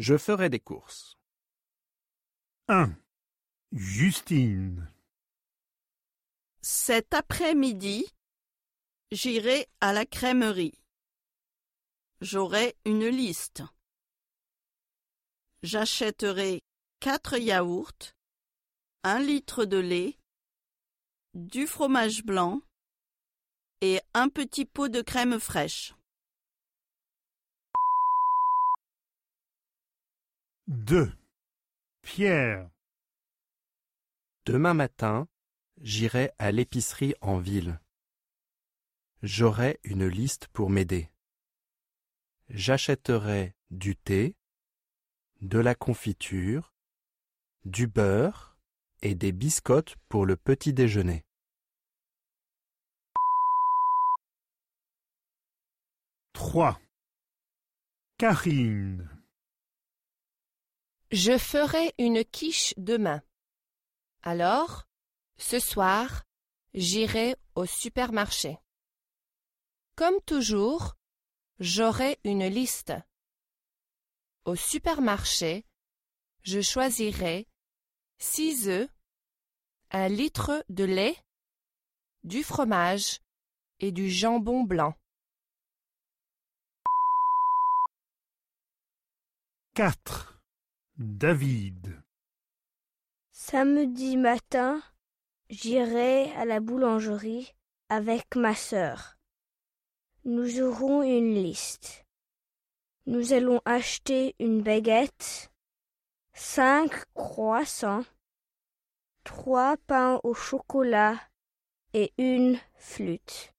Je ferai des courses. 1. Justine. Cet après-midi, j'irai à la crèmerie. J'aurai une liste. J'achèterai quatre yaourts, un litre de lait, du fromage blanc et un petit pot de crème fraîche. 2. Pierre. Demain matin, j'irai à l'épicerie en ville. J'aurai une liste pour m'aider. J'achèterai du thé, de la confiture, du beurre et des biscottes pour le petit déjeuner. 3. Karine. Je ferai une quiche demain. Alors, ce soir, j'irai au supermarché. Comme toujours, j'aurai une liste. Au supermarché, je choisirai six œufs, un litre de lait, du fromage et du jambon blanc. 4. David. Samedi matin, j'irai à la boulangerie avec ma sœur. Nous aurons une liste. Nous allons acheter une baguette, cinq croissants, trois pains au chocolat et une flûte.